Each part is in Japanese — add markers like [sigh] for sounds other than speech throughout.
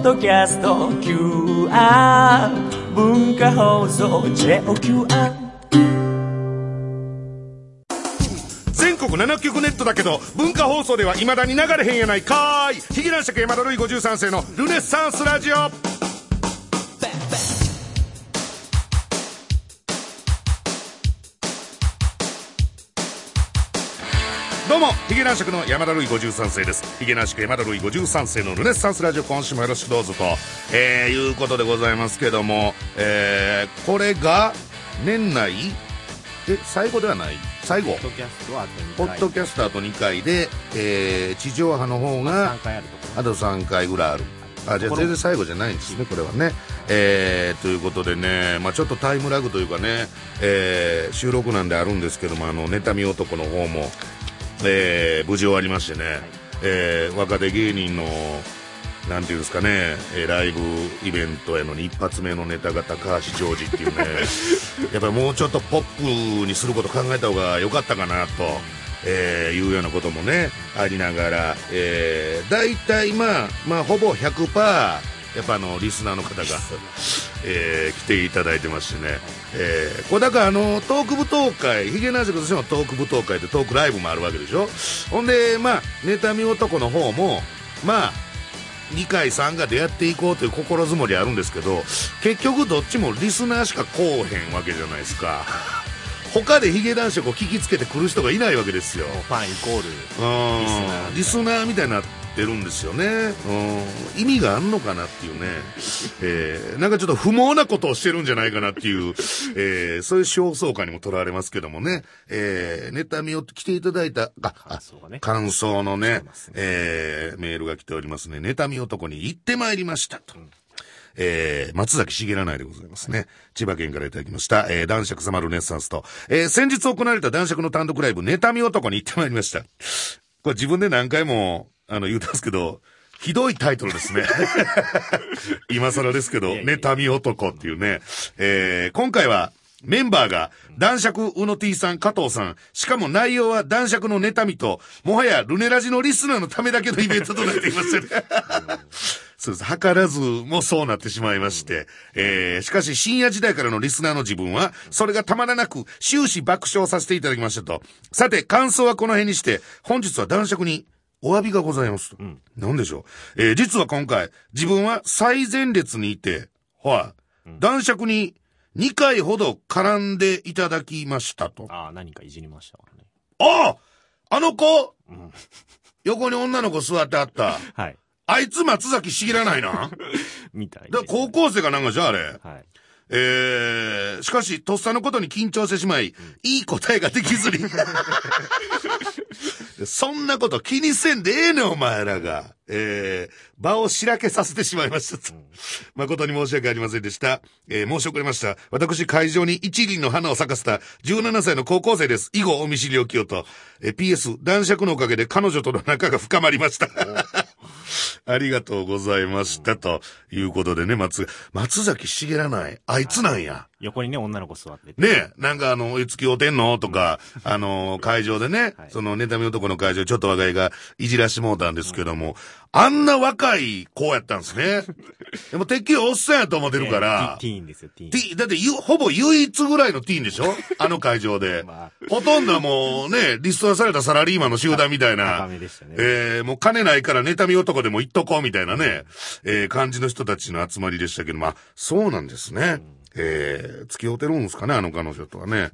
ッドキャスト QR 文化放送 JOQR 全国7局ネットだけど文化放送ではいまだに流れへんやないかーい。ヒゲ男爵山田るい53世のルネッサンスラジオ。うもヒゲ男爵の山田るい53世です。ヒゲ男爵山田るい53世のルネッサンスラジオ今週もよろしくどうぞと、えー、いうことでございますけども、えー、これが年内？え最後ではない？最後。ポッドキャストはあと2ポ回ッドキャストあと2回で、えー、地上波の方が3回あるところ。あと3回ぐらいある。あじゃあ全然最後じゃないんですねこれはね。えー、ということでね、まあ、ちょっとタイムラグというかね、えー、収録なんであるんですけどもあの妬み男の方も、えー、無事終わりましてね、えー若手芸人のなんていうんですかね、えーライブイベントへの一発目のネタが高橋ジョージっていうね [laughs] やっぱりもうちょっとポップにすること考えた方が良かったかなと、えーいうようなこともねありながら、えー、大体まあまあほぼ100%やっぱあのリスナーの方が、えー来ていただいてましてね、えーこれだからあのトーク舞踏会ヒゲナジクとしてのトーク舞踏会ってトークライブもあるわけでしょ？ほんでまあ妬み男の方もまあ2回3回でやっていこうという心づもりあるんですけど結局どっちもリスナーしか来おへんわけじゃないですか。[laughs] 他でヒゲ男爵を聞きつけてくる人がいないわけですよ。ファンイコールうん。リスナーみたいになってるんですよねうん意味があんのかなっていうね、[laughs] えーなんかちょっと不毛なことをしてるんじゃないかなっていう、えーそういう焦燥感にもとらわれますけどもね、えー、妬みを来ていただいた、あ、あ感想がね感想のねねえーメールが来ておりますね。妬み男に行ってまいりましたと。えー、松崎しげらないでございますね。千葉県からいただきました。えー、男爵様ルネッサンスと、えー、先日行われた男爵の単独ライブ、妬み男に行ってまいりました。これ自分で何回も、あの、言うたんですけど、ひどいタイトルですね。[laughs] 今更ですけど、妬み男っていうね。えー、今回は、メンバーが、男爵うの T さん、加藤さん、しかも内容は男爵の妬みと、もはやルネラジのリスナーのためだけのイベントとなっていましたね。そうです。図らずもそうなってしまいまして。えー、しかし深夜時代からのリスナーの自分は、それがたまらなく終始爆笑させていただきましたと。さて、感想はこの辺にして、本日は男爵にお詫びがございますと。なんでしょう？えー、実は今回、自分は最前列にいて、はい。男爵に2回ほど絡んでいただきましたと。ああ何かいじりましたからねあああの子、ん横に女の子座ってあった。はいあいつ松崎しぎらないな。[laughs] みたいですだ高校生かなんかじゃああれ。はいえー、しかし、とっさのことに緊張してしまい、いい答えができずに。[laughs] [laughs] そんなこと気にせんでええねん、お前らが。えー、場をしらけさせてしまいましたと。誠に申し訳ありませんでした。えー、申し遅れました。私、会場に一輪の花を咲かせた17歳の高校生です。以後、お見知りおきをと。えー、PS、男爵のおかげで彼女との仲が深まりました。[laughs] ありがとうございました。ということでね、松、松崎しげらない。あいつなんや。横にね女の子座ってて。ねえ、なんかあの、いつきおてんの？とか、あの、会場でね、はい。その、妬み男の会場、ちょっと若いがいじらしてもうたんですけども、あんな若い子やったんですね。[laughs] でも、てっきりおっさんやと思ってるから、ティティーンですよティーン。T、だってゆ、ほぼ唯一ぐらいのティーンでしょ？あの会場で。[laughs] まあ。ほとんどはもうね、リストラされたサラリーマンの集団みたいな。でしたね。えー、もう金ないから妬み男でも言っとこうみたいなね、えー、感じの人たちの集まりでしたけど、まあ、そうなんですね。えー、付き合うてるんですかね、あの彼女とはね。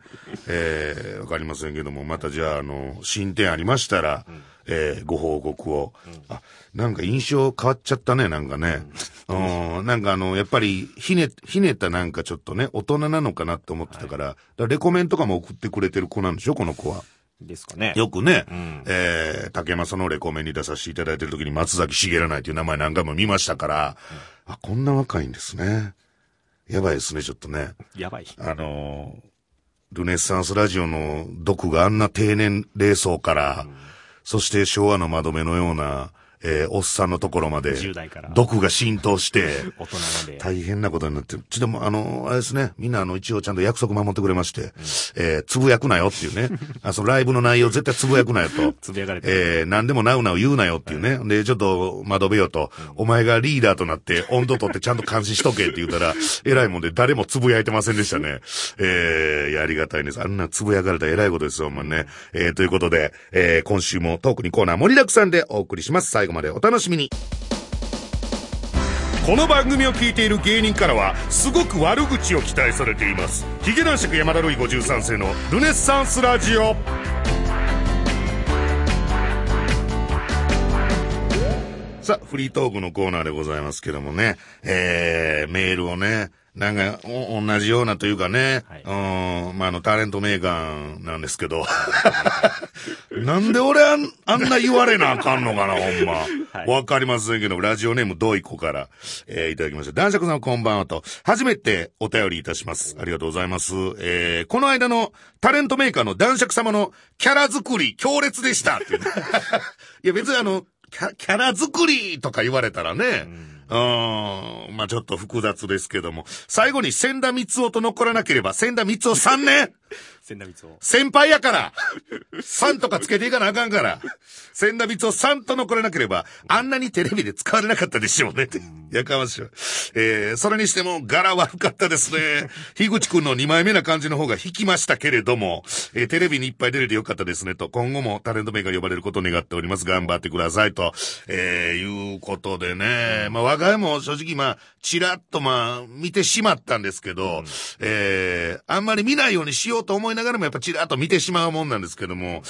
えー、わかりませんけども、またじゃあ、あの、進展ありましたら、えー、ご報告を。あ、なんか印象変わっちゃったね、なんかね。うん、なんかあの、やっぱり、ひね、ひねったなんかちょっとね、大人なのかなって思ってたから、だからレコメンとかも送ってくれてる子なんでしょ、この子は。ですかね。よくね、ん。えー、竹正のレコメンに出させていただいてる時に松崎しげらないという名前何回も見ましたから、あ、こんな若いんですね。やばいですね、ちょっとね。やばいあのールネッサンスラジオの毒があんな低年齢層から、そして昭和の窓辺のような、えーおっさんのところまで、10代から毒が浸透して、[laughs] 大変なことになってる。ちょっともうあの、あれですね、みんなあの、一応ちゃんと約束守ってくれまして、えーつぶやくなよっていうね、[laughs] あそのライブの内容絶対つぶやくなよと。[laughs] つぶやかれてえー、何でもなうなう言うなよっていうね。で、ちょっと窓辺よと、お前がリーダーとなって温度取ってちゃんと監視しとけって言ったら、偉いもんで誰もつぶやいてませんでしたね。えー、いや、ありがたいです。あんなつぶやかれたら偉いことですよ、ほんまね。えー、ということで、えー、今週もトークにコーナー盛りだくさんでお送りします。最後までお楽しみに。この番組を聞いている芸人からはすごく悪口を期待されています。ヒゲ男爵山田るい53世のルネッサンスラジオ。さあ、フリートークのコーナーでございますけどもね、えー、メールをね、なんか、お同じようなというかね、はい。うん、まあ、あの、タレントメーカーなんですけど、[laughs] なんで俺あんあんな言われなあかんのかな、[laughs] ほんま。はい。わかりませんけど、ラジオネームどいこから、えーいただきました。男爵さんこんばんはと、初めてお便りいたします。ありがとうございます。えーこの間のタレントメーカーの男爵様のキャラ作り強烈でした [laughs] いや別にあの、キャキャラ作りとか言われたらね、うん、うん。まあちょっと複雑ですけども、最後に千田光夫と残らなければ、千田光夫3年千田光夫。先輩やからさんとかつけていかなあかんから千田光夫さんと残らなければ、あんなにテレビで使われなかったでしょうねって。やかましいわ。えー、それにしても柄悪かったですね。樋口くんの2枚目な感じの方が引きましたけれども、えーテレビにいっぱい出れてよかったですねと、今後もタレント名が呼ばれることを願っております。頑張ってくださいと、えー、いうことでね。まあ、我が家も正直まあ、ちらっとまあ、見てしまったんですけど、えー、あんまり見ないようにしようと思いながらもやっぱちらっと見てしまうもんなんですけども、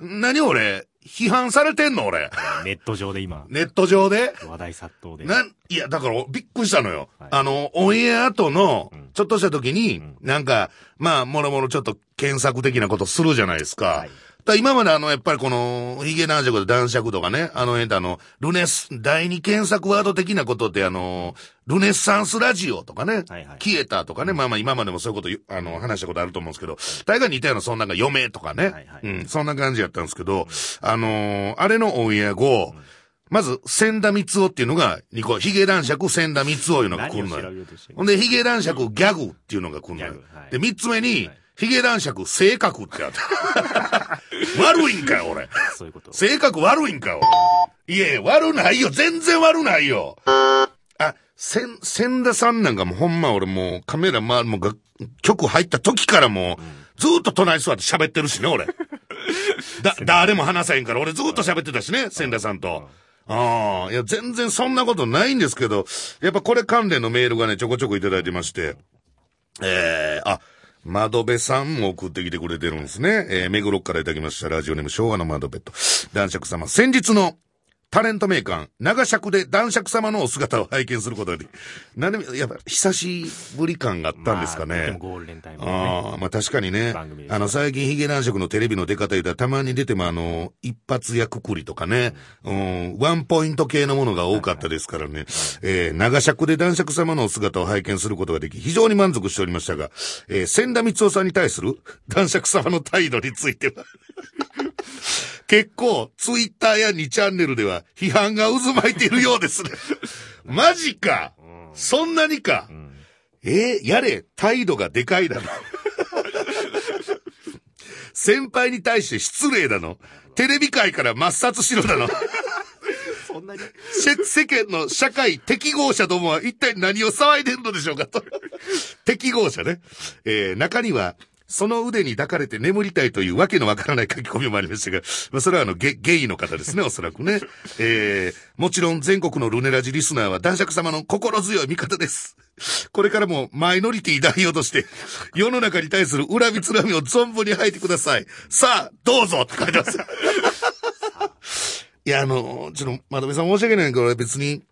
何俺、批判されてんの俺。ネット上で今、ネット上で？話題殺到で。なん、いや、だから、びっくりしたのよ。はいあの、オンエア後のん、ちょっとした時に、なんか、まあ、もろもろちょっと検索的なことするじゃないですか。はいだ今まであの、やっぱりこの、ヒゲ男爵と男爵とかね、あの辺であの、ルネス、第二検索ワード的なことであの、ルネッサンスラジオとかね、はいはい。消えたとかね、まあまあ今までもそういうことあの、話したことあると思うんですけど、大概似たようなそんなんが嫁とかね、はいはい。うん、そんな感じやったんですけど、あのーあれのオンエア後、まず、千田光夫っていうのが、2個、ヒゲ男爵千田光夫いうのが来るのよ。ほんで、ヒゲ男爵ギャグっていうのが来るのよ。はい。で、三つ目にはい、ヒゲ男爵性格ってあった。[laughs] 悪いんかよ、俺。そういうこと。性格悪いんかよ。いやいや、悪ないよ。全然悪ないよ。あ、千、千田さんなんかもうほんま俺もうカメラ回るもうが曲入った時からもう、ずーっと隣に座って喋ってるしね、俺。[laughs] だ、誰も話せへんから俺ずーっと喋ってたしね、千田さんと。ああ、いや、全然そんなことないんですけど、やっぱこれ関連のメールがね、ちょこちょこいただいてまして、えー、あ、窓辺さんも送ってきてくれてるんですね。えー、目黒からいただきました。ラジオネーム昭和の窓辺と。男爵様、先日のタレント名鑑、長尺で男爵様のお姿を拝見することができ、なんで、やっぱ久しぶり感があったんですかね。まあでもゴールデンタイムでね。ああ、まあ確かにね。あの、最近ヒゲ男爵のテレビの出方言うたらたまに出てもあの、一発やくくりとかね、うん、ワンポイント系のものが多かったですからね。えー、長尺で男爵様のお姿を拝見することができ、非常に満足しておりましたが、えー、千田光夫さんに対する男爵様の態度については、結構、ツイッターや2チャンネルでは批判が渦巻いているようですね。[laughs] マジかそんなにか、えーやれ、態度がでかいだの。先輩に対して失礼だの。テレビ界から抹殺しろだの。そんなにせ世間の社会適合者どもは一体何を騒いでるのでしょうかと。適合者ね。えー中には、その腕に抱かれて眠りたいというわけのわからない書き込みもありましたが、まあ、それはあのゲ、ゲイの方ですね、おそらくね。えーもちろん全国のルネラジリスナーは男爵様の心強い味方です。これからもマイノリティ代表として、世の中に対する恨みつらみを存分に吐いてください。さあ、どうぞって書いてます。いや、あの、ちょっと、まとめさん申し訳ないけど、別に、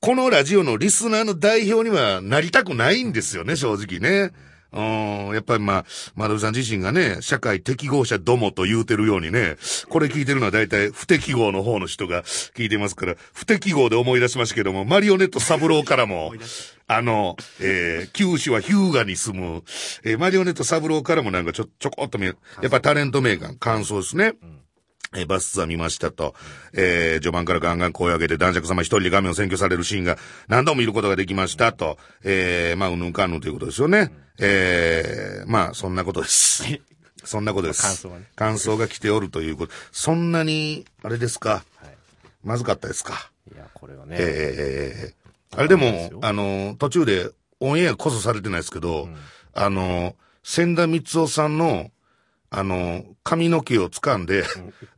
このラジオのリスナーの代表にはなりたくないんですよね、正直ね。うん、やっぱりまあ、まどめさん自身がね、社会適合者どもと言うてるようにね、これ聞いてるのは大体不適合の方の人が聞いてますから、不適合で思い出しましたけども、マリオネット三郎からも、あの、えー、九州はヒューガに住む、えーマリオネット三郎からもなんかちょ、ちょこっと見え、やっぱタレント名が感想ですね。えーバスツアー見ましたと、えー序盤からガンガン声を上げて男爵様一人で画面を占拠されるシーンが何度も見ることができましたと、えーまあ、うんぬんかんぬんということですよね。えーまあ、そんなことです。[laughs] そんなことです。感想はね感想が来ておるということ。そんなに、あれですか、はい。まずかったですか？いや、これはね。ええあれでも、あの、途中でオンエアこそされてないですけど、あの、千田光夫さんの、あの、髪の毛を掴んで、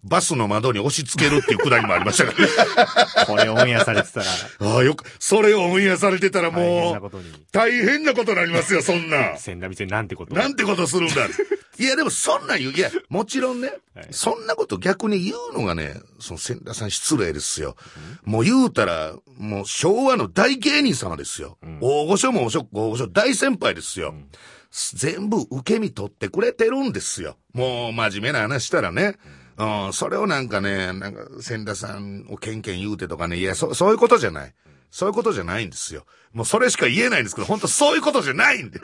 バスの窓に押し付けるっていうくだりもありましたからね。[laughs] これオンエアされてたら、ああ、よく、それをオンエアされてたらもう。大変なことになりますよ、そんな。[laughs] 千田店なんてことをなんてことするんだ。[laughs] いや、でもそんなん言う。いや、もちろんね、はいそんなこと逆に言うのがね、その千田さん失礼ですよ。もう言うたら、もう昭和の大芸人様ですよ。大御所も大御所大先輩ですよ。全部受け身取ってくれてるんですよ。もう真面目な話したらね。うん、それをなんかね、なんか、千田さんをケンケン言うてとかね、いや、そ、そういうことじゃない。そういうことじゃないんですよ。もうそれしか言えないんですけど、本当そういうことじゃないんで。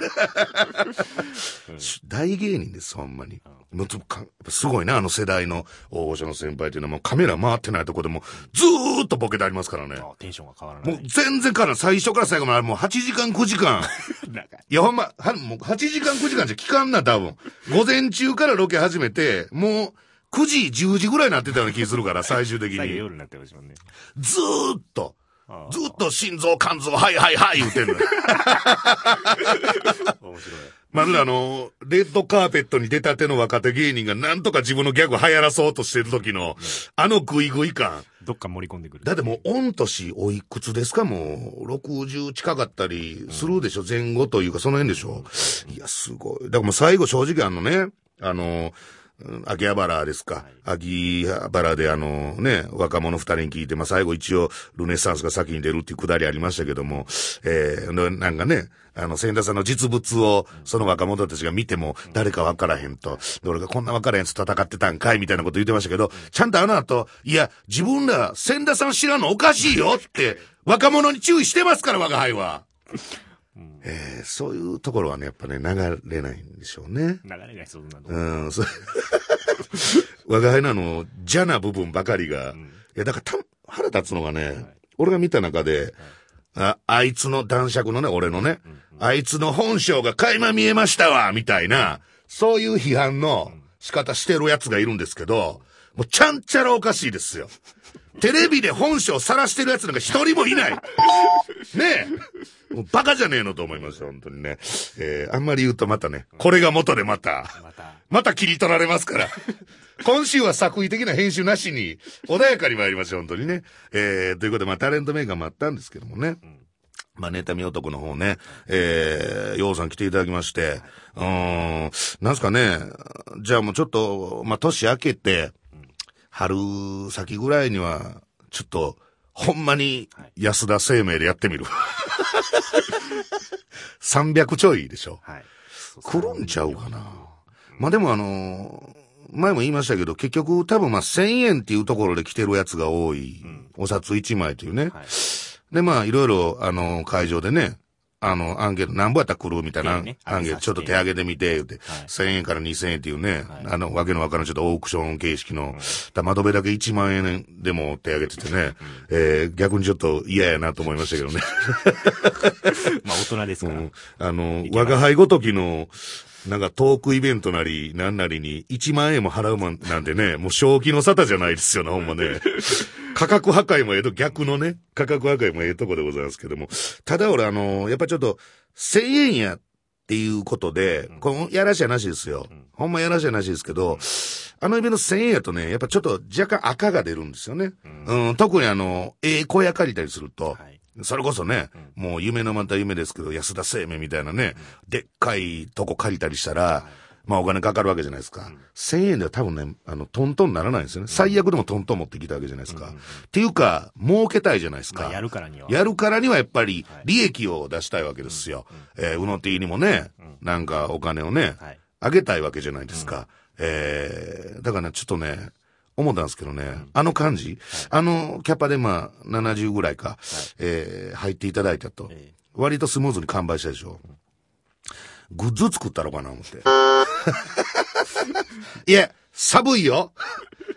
大芸人です、ほんまに。もうすごいね、あの世代の大御所の先輩っていうのはもうカメラ回ってないとこでもずーっとボケてありますからね。あテンションが変わらなもうい。全然からん最初から最後までもう8時間9時間。[laughs] いやほんま、はもう8時間9時間じゃ聞かんな、多分。午前中からロケ始めて、もう9時、10時ぐらいになってたような気するから、最終的に。夜になってましたもんね。ずーっと。あずーっと心臓、肝臓、はいはいはい言うてんの。あ [laughs] 面白い。まずあの、レッドカーペットに出たての若手芸人がなんとか自分のギャグ流行らそうとしてる時の、あのグイグイ感。どっか盛り込んでくる。だってもう、御年おいくつですか？もう、60近かったりするでしょ、前後というか、その辺でしょ、いや、すごい。だからもう最後正直あのね、あの、うん秋葉原ですか。秋葉原であのね、若者二人に聞いて、まあ最後一応ルネッサンスが先に出るっていうくだりありましたけども、えー、ななんかね、あの、千田さんの実物を、その若者たちが見ても、誰か分からへんと、で俺がこんな分からへんやつ戦ってたんかいみたいなこと言ってましたけど、ちゃんとあの後、いや、自分ら、千田さん知らんのおかしいよって、若者に注意してますから、我が輩は。えー、そういうところはね、やっぱね、流れないんでしょうね。流れが必要なの。うん、そう。[laughs] 我が輩のあの、邪な部分ばかりが、いや、だからた、腹立つのがね、俺が見た中で、あ、あいつの男爵のね、俺のね、あいつの本性が垣間見えましたわ、みたいな、そういう批判の仕方してるやつがいるんですけど、もうちゃんちゃらおかしいですよ。テレビで本性さらしてるやつなんか一人もいない。ねえ。もうバカじゃねえのと思いますよ、本当にね。えー、あんまり言うとまたね、これが元でまた、また、また切り取られますから。今週は作為的な編集なしに、穏やかに参りましょう、本当にね。えー、ということで、まあ、タレントメーカーもあったんですけどもね。まあ、妬み男の方ね、えー、ようさん来ていただきまして、うーん、なんすかね、じゃあもうちょっと、まあ、年明けて、春先ぐらいには、ちょっと、ほんまに安田生命でやってみる。300ちょいでしょ。はい。来るんちゃうかな。まあでもあのー前も言いましたけど、結局多分まあ1000円っていうところで来てるやつが多い。お札1枚というね。はい。でまあいろいろあの会場でね、あのアンケート何本やったら来るみたいな、アンケートちょっと手上げてみて、言って、1000円から2000円っていうね、あのわけのわからんちょっとオークション形式の、だ窓辺だけ1万円でも手上げててね、えー逆にちょっと嫌やなと思いましたけどね。[laughs] まあ大人ですから。うん。あの、我が輩ごときの、なんかトークイベントなり、なんなりに1万円も払うもんなんてね、[laughs] もう正気の沙汰じゃないですよね、ほんまね。価格破壊もええと、逆のね、価格破壊もええとこでございますけども。ただ俺あの、やっぱちょっと、1000円やっていうことで、このやらしやなしですよ。ほんまやらしやなしですけど、あのイベント1000円やとね、やっぱちょっと若干赤が出るんですよね。うん、特にあの、ええ小屋借りたりすると、はい。それこそね、もう夢のまた夢ですけど、安田生命みたいなね、でっかいとこ借りたりしたら、まあお金かかるわけじゃないですか。1000円では多分ね、あの、トントンならないんですよね。最悪でもトントン持ってきたわけじゃないですか。っていうか、儲けたいじゃないですか。まあやるからには。やるからにはやっぱり利益を出したいわけですよ。えー、うの T にもね、なんかお金をねはい、あげたいわけじゃないですか。えー、だからね、ちょっとね、思ったんですけどね、あの感じ、あのキャパでまあ70ぐらいか、えー、入っていただいたと、ええ割とスムーズに完売したでしょ。グッズ作ったのかな思って。[laughs] いや、寒いよ。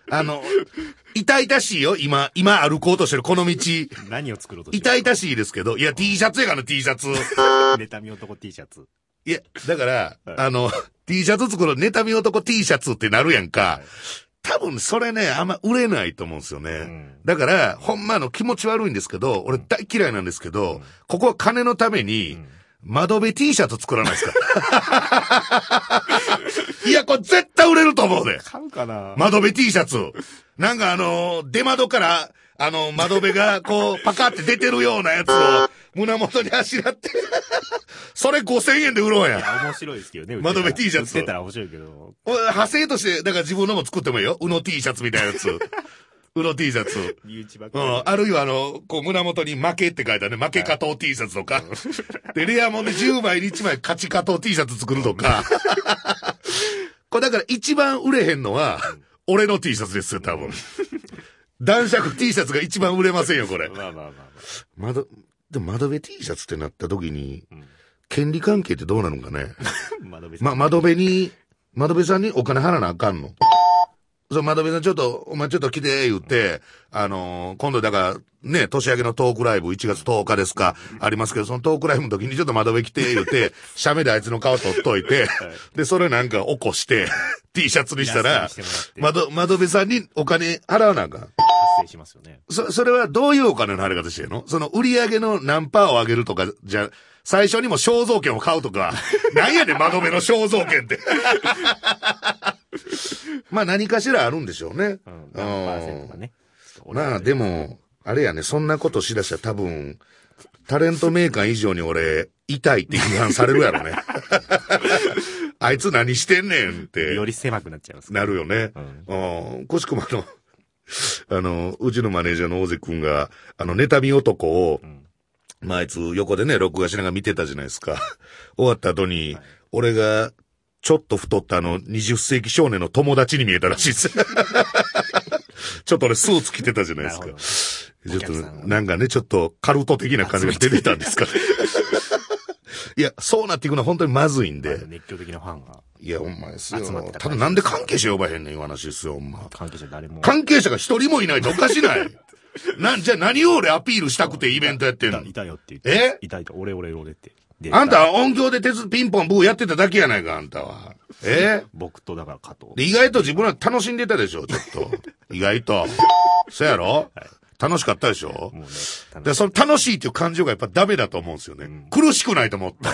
あの、痛々しいよ、今、今歩こうとしてるこの道。何を作ろうとして痛々しいですけど、いや、T シャツやから T シャツ。る [laughs] 妬み男 T シャツ。いや、だから、はいあの、T シャツ作る妬み男 T シャツってなるやんか。はい多分それね、あんま売れないと思うんですよね。んだから、ほんまあの気持ち悪いんですけど、俺大嫌いなんですけど、ここは金のために、窓辺 T シャツ作らないですか？[laughs] いや、これ絶対売れると思うで。買うかな窓辺 T シャツ。なんかあの、出窓から、あの、窓辺がこう、パカって出てるようなやつを、胸元にあしらって。[laughs] それ5000円で売ろうや。面白いですけどね。[laughs] 窓辺 T シャツ売ってたら面白いけど。俺派生として、だから自分のも作ってもいいよ。うの T シャツみたいなやつ。[laughs] うの T シャツ。身内ばっかり。うん。あるいはあの、こう胸元に負けって書いたね、負け加藤 T シャツとか。で、レアもんで10枚に1枚勝ち加藤 T シャツ作るとか。これだから一番売れへんのは、俺の T シャツですよ、多分。男爵 T シャツが一番売れませんよ、これ。まあまあまあま窓、でも窓辺 T シャツってなった時にん、権利関係ってどうなのかね。あ。[laughs] 窓辺さま、ん。窓辺に、窓辺さんにお金払わなあかんの。そう、窓辺さんちょっと、お前ちょっと来て、言って、あのー今度だから、ね、年明けのトークライブ1月10日ですか、ありますけど、そのトークライブの時にちょっと窓辺来て、言って、写メであいつの顔撮っといて、[laughs] で、それなんか起こして、[laughs] T シャツにしたら窓、窓辺さんにお金払わなあかん。しますよね。そ、それはどういうお金の払い方してるの？その売り上げの何パーを上げるとか、じゃ、最初にも肖像権を買うとか、[laughs] なんやねん、窓辺の肖像権って。[laughs] まあ何かしらあるんでしょうね。うん。何パーセントかね。まあでも、あれやね、そんなことしだしたら多分、タレントメーカー以上に俺、痛いって批判されるやろね。[laughs] あいつ何してんねんって。より狭くなっちゃいます。なるよね。うん。くしくもあの、[laughs] あの、うちのマネージャーの大関くんが、あの、妬み男を、まあ、あいつ横でね、録画しながら見てたじゃないですか。[laughs] 終わった後に、俺が、ちょっと太ったあの、20世紀少年の友達に見えたらしいです。[laughs] ちょっと俺スーツ着てたじゃないですか。ちょっとなんかね、ちょっとカルト的な感じが出てたんですかね。いや、そうなっていくのは本当にまずいんで。熱狂的なファンが、いや、ほんまですよ集まって。たただなんで関係者呼ばへんねんいう話ですよ、ほんま。関係者誰も。関係者が一人もいないとおかしない。[laughs] なん、じゃあ何を俺アピールしたくてイベントやってんの？いたよって言って。え？いたいた。俺俺俺って。であんたは音響で鉄ピンポンブーやってただけやないか、あんたは。え？僕とだから加藤。で意外と自分は楽しんでたでしょ、ちょっと。意外と。そやろ？楽しかったでしょ？もうね、で、その楽しいっていう感情がやっぱダメだと思うんですよね。苦しくないともっと。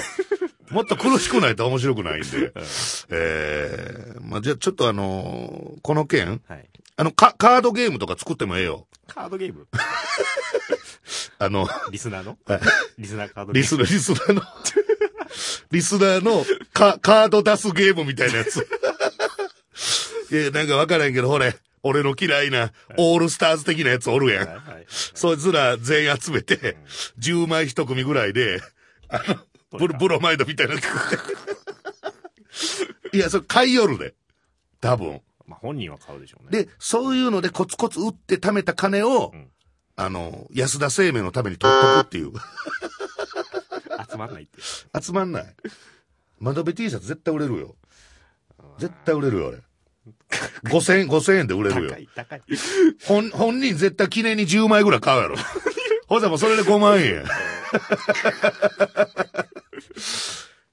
もっと苦しくないと面白くないんで。[laughs] ええまあ、じゃあちょっとあのーこの件、はい。あの、カカードゲームとか作ってもええよ。カードゲーム？[laughs] あの、リスナーの？はいリスナーカードゲームリスナー、リスナーの、[laughs] リスナーのカカード出すゲームみたいなやつ。いや、なんかわからんけど、ほれ、俺の嫌いなオールスターズ的なやつおるやん。はいはい。そいつら全員集めて、10枚一組ぐらいで、あの、ブロブロマイドみたいな。[laughs] いや、それ買いよるで。多分。まあ本人は買うでしょうね。で、そういうのでコツコツ売って貯めた金を、んあの、安田生命のために取っとくっていう。[laughs] 集まんないって。集まんない。窓辺 T シャツ絶対売れるよ。絶対売れるよ、俺。5000円、5000円で売れるよ高。い、高い。本、本人絶対記念に10枚ぐらい買うやろ。[laughs] ほんもうそれで5万円や。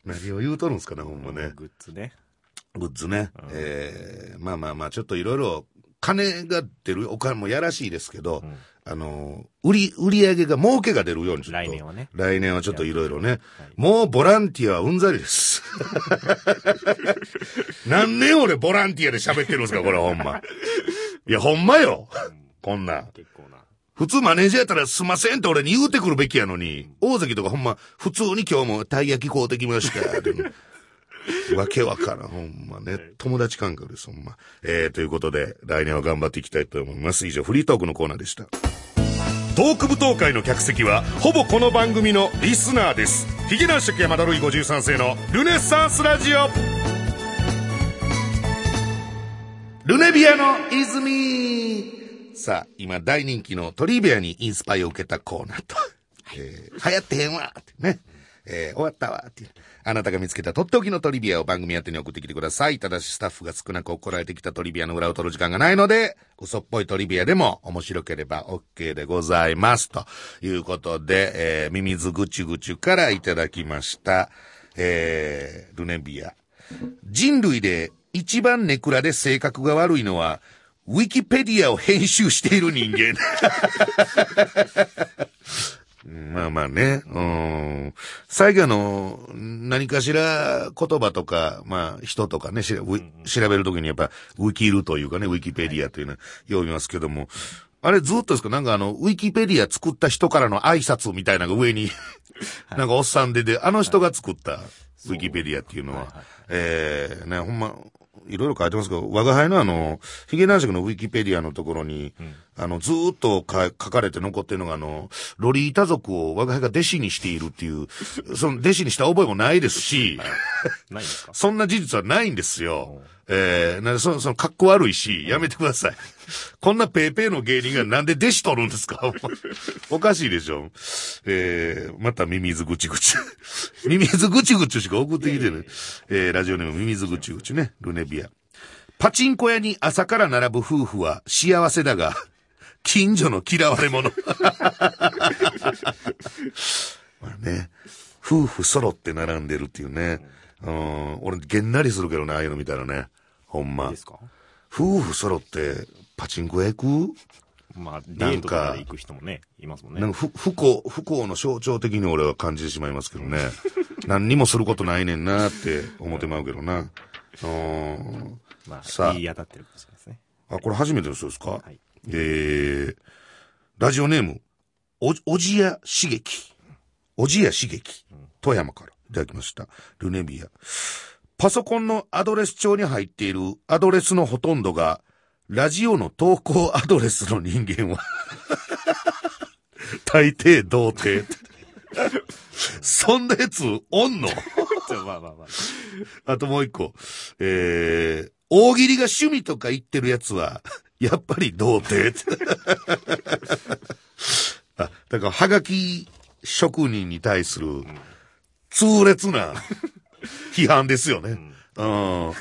何を言うとるんですかね、ほんまね。グッズね。グッズね。えー、まあまあまあ、ちょっといろいろ、金が出る、お金もやらしいですけど、あの、売り、売り上げが、儲けが出るようにちょっと。来年はね来年はちょっといろいろね。もうボランティアはうんざりです。[laughs] 何年俺ボランティアで喋ってるんですか、これほんま。いや、ほんまよ。こんなん。結構な。普通マネージャーやったらすんませんって俺に言うてくるべきやのに、大関とかほんま、普通に今日もたい焼き買うてきました。[laughs] わけわからん、ほんまね。友達感覚です、ほんま。えー、ということで、来年は頑張っていきたいと思います。以上、フリートークのコーナーでした。トーク舞踏会の客席は、ほぼこの番組のリスナーです。ヒゲ男爵山田るい53世のルネッサンスラジオ。ルネビアの泉さあ、今大人気のトリビアにインスパイを受けたコーナーと、えー流行ってへんわってね。えー、終わったわっていう。あなたが見つけたとっておきのトリビアを番組宛てに送ってきてください。ただしスタッフが少なく送られてきたトリビアの裏を取る時間がないので、嘘っぽいトリビアでも面白ければ OK でございます。ということで、えー、ミミズぐちゅぐちゅからいただきました。えー、ルネビア。人類で一番ネクラで性格が悪いのは、ウィキペディアを編集している人間。[laughs] まあまあね。うん。最後あの、何かしら言葉とか、まあ人とかね、調べるときにやっぱ、ウィキルというかね、ウィキペディアというのは読みますけども、あれずっとですか？なんかあの、ウィキペディア作った人からの挨拶みたいなのが上に、なんかおっさんでで、あの人が作ったウィキペディアっていうのは、ええね、ほんま、いろいろ書いてますけど、我が輩のあの、ヒゲ男爵のウィキペディアのところに、あの、ずーっとか書かれて残ってるのが、あの、ロリータ族を我が輩が弟子にしているっていう、その弟子にした覚えもないですし、ないんですか？そんな事実はないんですよ。えー、なんでその、その、格好悪いし、やめてください。こんなペーペーの芸人がなんで弟子取るんですか？[laughs] おかしいでしょ。えー、またミミズぐちぐち。[laughs] ミミズぐちぐちしか送ってきてる。えー、ラジオネームミミズぐちぐちね、ルネビア。パチンコ屋に朝から並ぶ夫婦は幸せだが、近所の嫌われ者。[laughs] まあね、夫婦揃って並んでるっていうね。うん、俺、げんなりするけどね、ああいうの見たらね。ほんまで。すか？夫婦揃って、パチンコ屋行く？まあ、デートとかで行く人もね、いますもんね。なんかふ不幸、不幸の象徴的に俺は感じてしまいますけどね。[laughs] 何にもすることないねんなって思ってまうけどな。うん。まさああ、言い当たってるかもしれないですね。あ、これ初めての人ですか、はい。えー、ラジオネーム、お、おじやしげき。おじやしげき。富山からいただきました。ルネビア。パソコンのアドレス帳に入っているアドレスのほとんどが、ラジオの投稿アドレスの人間は、[laughs] 大抵童貞。そんなやつおんの？[laughs] まあまあまあ。あともう一個。えー、大喜利が趣味とか言ってるやつは、やっぱり童貞。[laughs] あ、だから、はがき職人に対する、痛烈な批判ですよね。うん。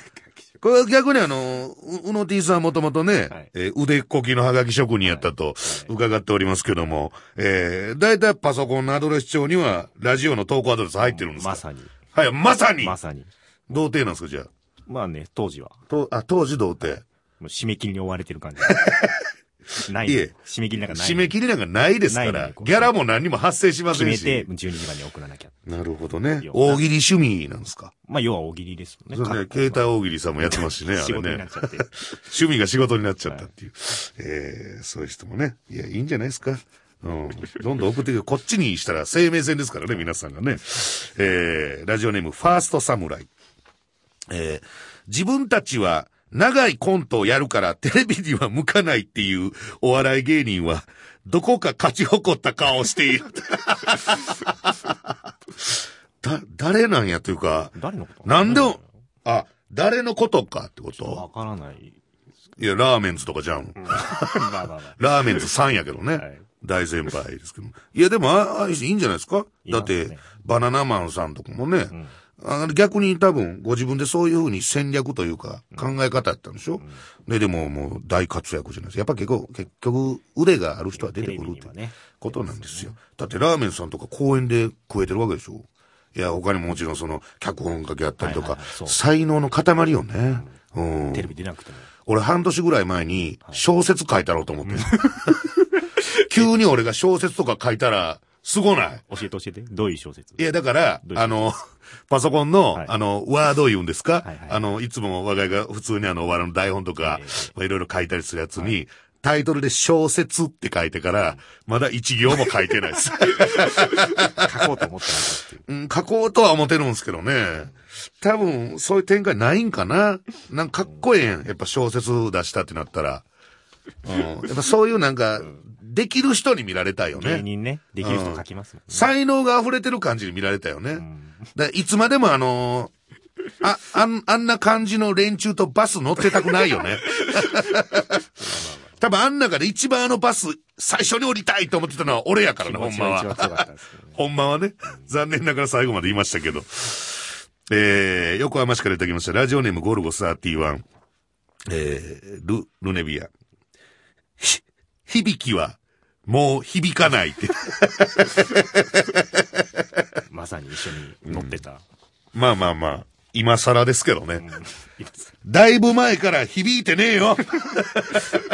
これは逆にあの、ううの T さんはもともとね、はいえー腕っこきのハガキ職人やったと伺っておりますけども、えー、だいたいパソコンのアドレス帳には、ラジオの投稿アドレス入ってるんですか？まさに。はい、まさに、まさに。童貞なんですか、じゃあ？まあね、当時は、と、あ、当時童貞。もう締め切りに追われてる感じ。[laughs] ない。いえ締め切りなんかない。締め切りなんかないですからギャラも何にも発生しませんし。決めて、12時までに送らなきゃ。なるほどね。大喜利趣味なんですか？まあ、要は大喜利ですもんね。それね、か携帯大喜利さんもやってますしね、[laughs] あ仕れね事になっ。ちゃって。[laughs] 趣味が仕事になっちゃったっていう。えー、そういう人もね。いや、いいんじゃないですか？うん。どんどん送ってくる。こっちにしたら生命線ですからね、皆さんがね。えー、ラジオネーム、ファーストサムライ。えー、自分たちは長いコントをやるからテレビには向かないっていう [laughs] お笑い芸人は、どこか勝ち誇った顔をしている。[laughs] だ、誰なんやというか、誰のこと？なんでうあ、誰のことかってこわとからない。いや、ラーメンズとかじゃん。[laughs] ラーメンズさんやけどね。はい大先輩ですけど。いや、でも、ああいいんじゃないですか？だって、バナナマンさんとかもね、あ逆に多分、ご自分でそういうふうに戦略というか、考え方やったんでしょ、で、でももう大活躍じゃないですか。やっぱ結構、結局、腕がある人は出てくるってことなんですよ。だって、ラーメンさんとか公園で食えてるわけでしょ？いや、他にももちろんその、脚本家やったりとかはいはいはい、才能の塊よね。うん。テレビ出なくても。俺半年ぐらい前に小説書いたろうと思って。[laughs] 急に俺が小説とか書いたら、すごない？教えて教えて。どういう小説？いや、だからあの、[laughs] パソコンの、はいあの、ワード言うんですか、はいはいあの、いつも我が家が普通にあの、お笑いの台本とかいろいろ書いたりするやつに、タイトルで小説って書いてから、まだ一行も書いてないです。[laughs] 書こうと思ってなかったう。うん、書こうとは思ってるんですけどね。多分、そういう展開ないんかな？なんかかっこええやん。やっぱ小説出したってなったら。うん。やっぱそういうなんか、できる人に見られたいよね。芸人ね、できる人書きますもんね。才能が溢れてる感じに見られたよね。んだいつまでもあのーあ、あん、あんな感じの連中とバス乗ってたくないよね。[laughs] 多分あん中で一番あのバス好最初に降りたいと思ってたのは俺やから気な、ほんまは。[laughs] ほんまはね。残念ながら最後まで言いましたけど。えー、横浜市からいただきました。ラジオネームゴルゴ31。えー、ル、ルネビア。ひ、[laughs] 響きは、もう響かないって。[laughs] まさに一緒に乗ってた。まあまあまあ、今更ですけどね。うんだいぶ前から響いてねえよ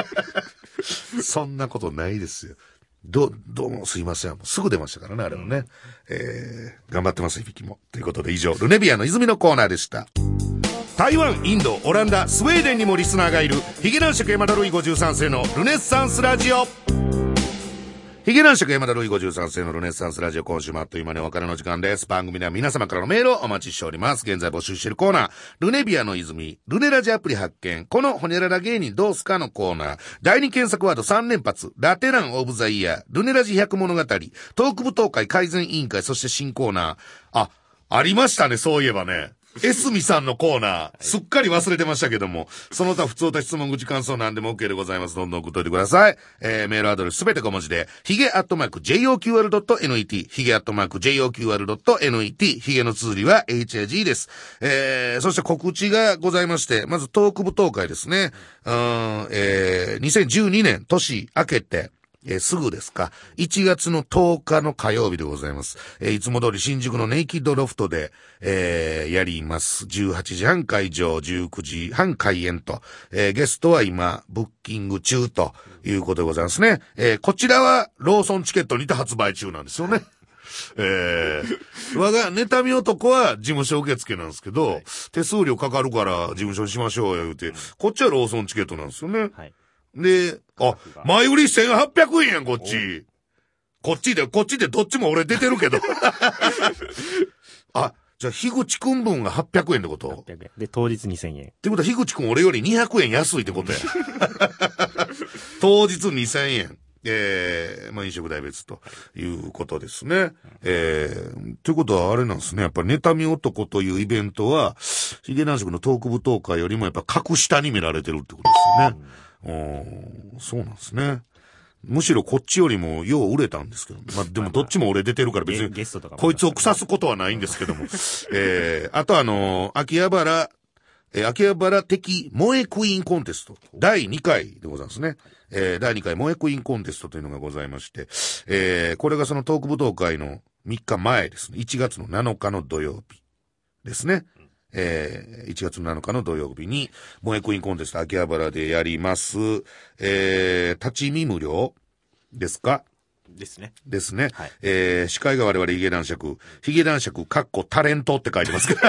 [laughs] そんなことないですよ。ど、どうもすいません。すぐ出ましたからね、あれもね。えー、頑張ってます、響きも。ということで以上、ルネビアの泉のコーナーでした。台湾、インド、オランダ、スウェーデンにもリスナーがいる、ヒゲ男爵山田ルイ53世のルネッサンスラジオ。ヒゲ男爵山田ルイ53世のルネッサンスラジオ今週もあっという間にお別れの時間です。番組では皆様からのメールをお待ちしております。現在募集しているコーナー、ルネビアの泉、ルネラジアプリ発見、このホニャララ芸人どうすかのコーナー、第2検索ワード3連発、ラテランオブザイヤー、ルネラジ100物語、トーク部東会改善委員会、そして新コーナー、あ、ありましたね、そういえばね。エスミさんのコーナー、すっかり忘れてましたけども、その他普通た質問口感想なんでも OK でございます。どんどん送っといてください。えー、メールアドレスすべて小文字で、ヒゲアットマーク JOQR.net、ヒゲアットマーク JOQR.net、ヒゲの通りは HAG です。えー、そして告知がございまして、まずトーク部東会ですね。うーん、えー、2012年年明けて、えーすぐですか。1月の10日の火曜日でございます。えーいつも通り新宿のネイキッドロフトで、えーやります。18時半会場、19時半開演と、えーゲストは今、ブッキング中ということでございますね。えーこちらはローソンチケットにて発売中なんですよね。えー、我が、妬み男は事務所受付なんですけど、手数料かかるから事務所にしましょうよ言うて、こっちはローソンチケットなんですよね。はい。で、あ、前売り1800円やん、こっち。こっちで、こっちでどっちも俺出てるけど。[laughs] あ、じゃあ、樋口くん分が800円ってこと？800円。で、当日2000円。ってことは、樋口くん俺より200円安いってことや。[laughs] 当日2000円。えー、まあ飲食代別ということですね。えー、ということはあれなんですね。やっぱり妬み男というイベントは、ヒゲ男爵のトーク舞踏会よりもやっぱ格下に見られてるってことですよね。うん、そうなんですね。むしろこっちよりもよう売れたんですけど、まあでもどっちも俺出てるから別ゲに、ゲストとかもこいつを腐すことはないんですけども。えー、あとあのー秋葉原、えー秋葉原的萌えクイーンコンテスト、第2回でございますね。えー第2回萌えクイーンコンテストというのがございまして、えーこれがそのトーク武道会の3日前ですね。1月の7日の土曜日ですね。えー1月の7日の土曜日に、萌えクイーンコンテスト秋葉原でやります。えー立ち見無料ですか？ですね。ですね。はいえー、司会が我々ヒゲ男爵。ヒゲ男爵、かっこタレントって書いてますけど。[laughs]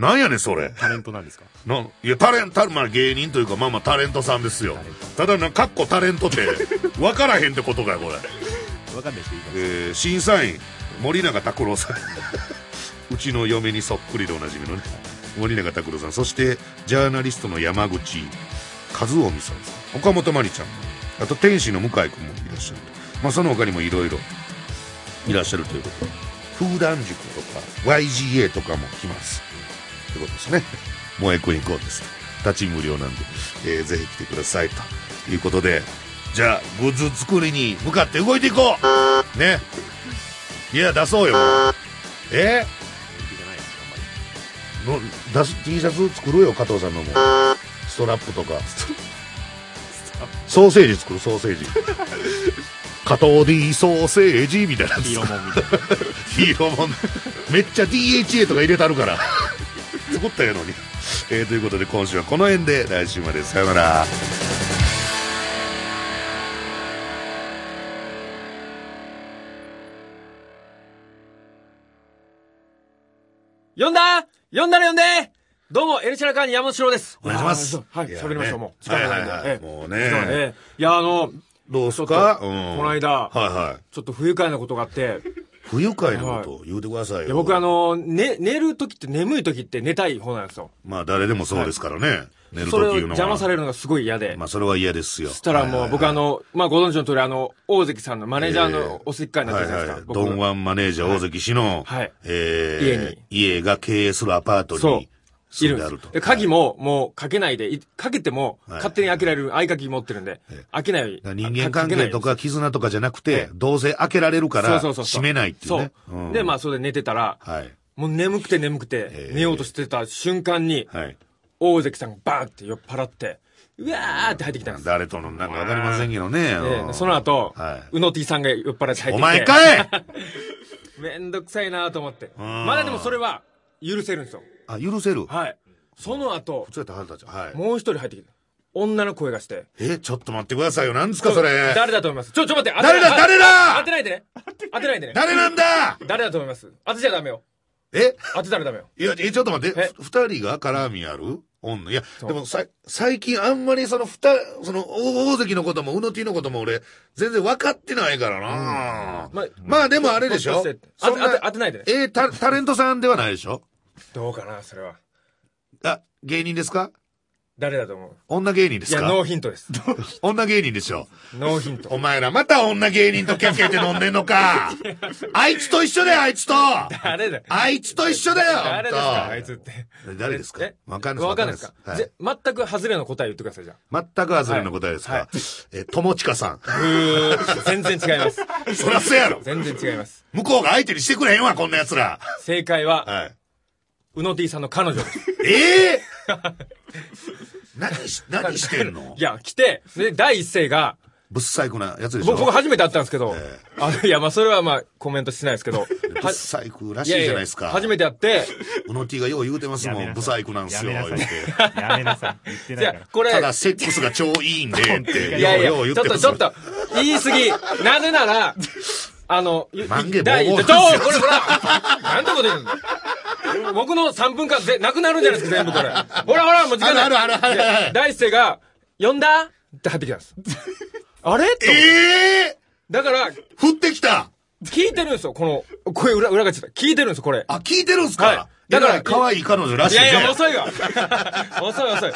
なんやねん、それ。タレントなんですか？なんいや、タレント、まあ芸人というか、まあまあタレントさんですよ。ただな、かっこタレントって、わからへんってことかよ、これ。わかんない人います。えー、審査員、森永拓郎さん。うちの嫁にそっくりでおなじみのね、森永拓郎さん。そして、ジャーナリストの山口和臣さん。岡本真理ちゃん。あと、天使の向井君もいらっしゃる。まあ、その他にもいろいろいらっしゃるということで。風団塾とか、YGA とかも来ます。ということですね。萌えクイーンコンテスト。立ち無料なんで、えーぜひ来てください。ということで、じゃあ、グッズ作りに向かって動いていこうね。いや、出そうよ、え人の出す T シャツ作るよ、加藤さんのも。ストラップとか。ソーセージ作る、ソーセージ。加藤 D ソーセージみたいな。ヒーローモンみたいな。ヒーローもんめっちゃ DHA とか入れたるから。[laughs] 作ったやのに。えーということで今週はこの辺で来週までさよなら。呼んだら呼んでどうも、エルシャラカーニ山本史郎です。お願いしますはい、喋りましょう、ねもう。時間がないんで。はいはいはいええもうねいや、あの、どうすか？うん。この間、はいはい。ちょっと不愉快なことがあって、不愉快なことを言うてくださいよ。いや僕あの、ね、寝る時って眠い時って寝たい方なんですよ。まあ誰でもそうですからね。寝るとそれをきいうのは。邪魔されるのがすごい嫌で。まあそれは嫌ですよ。そしたらもう、僕あの、まあご存知の通り、あの、大関さんのマネージャーえのおせっかいになってるじゃないですか。僕ドンワンマネージャー大関氏の、はいえー家に家が経営するアパートそうに。いるんですで鍵も、もうかけないで、いかけても、はい勝手に開けられる合鍵持ってるんでええ、開けない人間関係とか絆とかじゃなくてええ、どうせ開けられるかにら。閉めないっていうね。そう。んで、まあ、それで寝てたら、はい。もう眠くて眠くてえ、え寝ようとしてた瞬間に、はい。大関さんがバーンって酔っ払って、うわーって入ってきたんです。誰とのなんかわかりませんけどね。その後、はいうの T さんが酔っ払って入ってきて。お前かい [laughs] めんどくさいなと思って。んまだでもそれは許せるんですよ。あ、許せるはい。その後普、通やったら腹立つ。はい。もう一人入ってきた。女の声がして。え、ちょっと待ってくださいよ。何ですか、それ。誰だと思います？ちょ、ちょ待って。誰だ誰だ当てないでね。当てないでね。誰なんだ誰だと思います？当てちゃダメよ。え？当てたらダメよ。いや、え、ちょっと待って二人が絡みある？女？いや、でもさ、最近あんまりその二、その、大大関のことも、うの T のことも俺、全然分かってないからな、ままあでもあれでしょ？当てな当て当てないでね。えタレントさんではないでしょ？どうかな、それは。あ、芸人ですか？誰だと思う？女芸人でいや、すかノーヒントです。[laughs] 女芸人でしょノーヒント。お前らまた女芸人とキャッキャって飲んでんのか [laughs] あいつと一緒だよ、あいつと誰だあいつと一緒だよ誰ですかあいつって。誰ですか？えわかんないわかんないですか？はいぜ全く外れの答え言ってください、じゃあ。全く外れの答えですか、はいえ、友近さん。うー全然違います。[laughs] そらそうやろ全然違います。向こうが相手にしてくれへんわ、こんな奴ら。正解は、はい。うの T さんの彼女です。[laughs] ええ？[laughs] 何し、何してんの？いや、来て、で、第一声が、ぶっ細工なやつでしょ？僕、僕初めて会ったんですけど、えあいや、まあ、それはまあ、コメントしてないですけど、[laughs] ぶっは細工らしいじゃないですか。初めて会って、うの T がよう言うてますもん。ぶ細工なんすよ、やめな言うて。さい。やめなさい。言ってないから、。じゃあこれ、ただ、セックスが超いいんで、って。いやいや、ようようちょっと、言ってますちょっと、言い過ぎ。なぜなら、あの、い万華第ボーボーちょ、これほら、なんてこと言うんだ僕の3分間ぜ、なくなるんじゃないですか、全部これ。[laughs] ほらほら、もう時間ない。あるあるあるある第一声が、呼んだ？って入ってきたんです。あれ？と。ええだから、降ってきた聞いてるんですよ、この、声裏、裏がちょっと聞いてるんですよ、これ。あ、聞いてるんすか？はいだから可愛い彼女らしいね。いやいや、遅いわ。遅 [laughs] い遅い。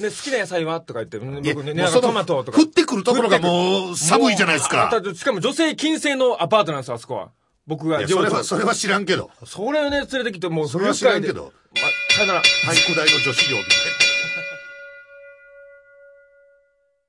で、好きな野菜は？とか言って、僕ね、トマトとか。降ってくるところがもう寒いじゃないですか。しかも女性禁制のアパートなんですよ、あそこは。僕がそれは、上それは知らんけど。それをね、連れてきて、もう、それは知らんけど。まさよなら。体育大の女子寮みたいな。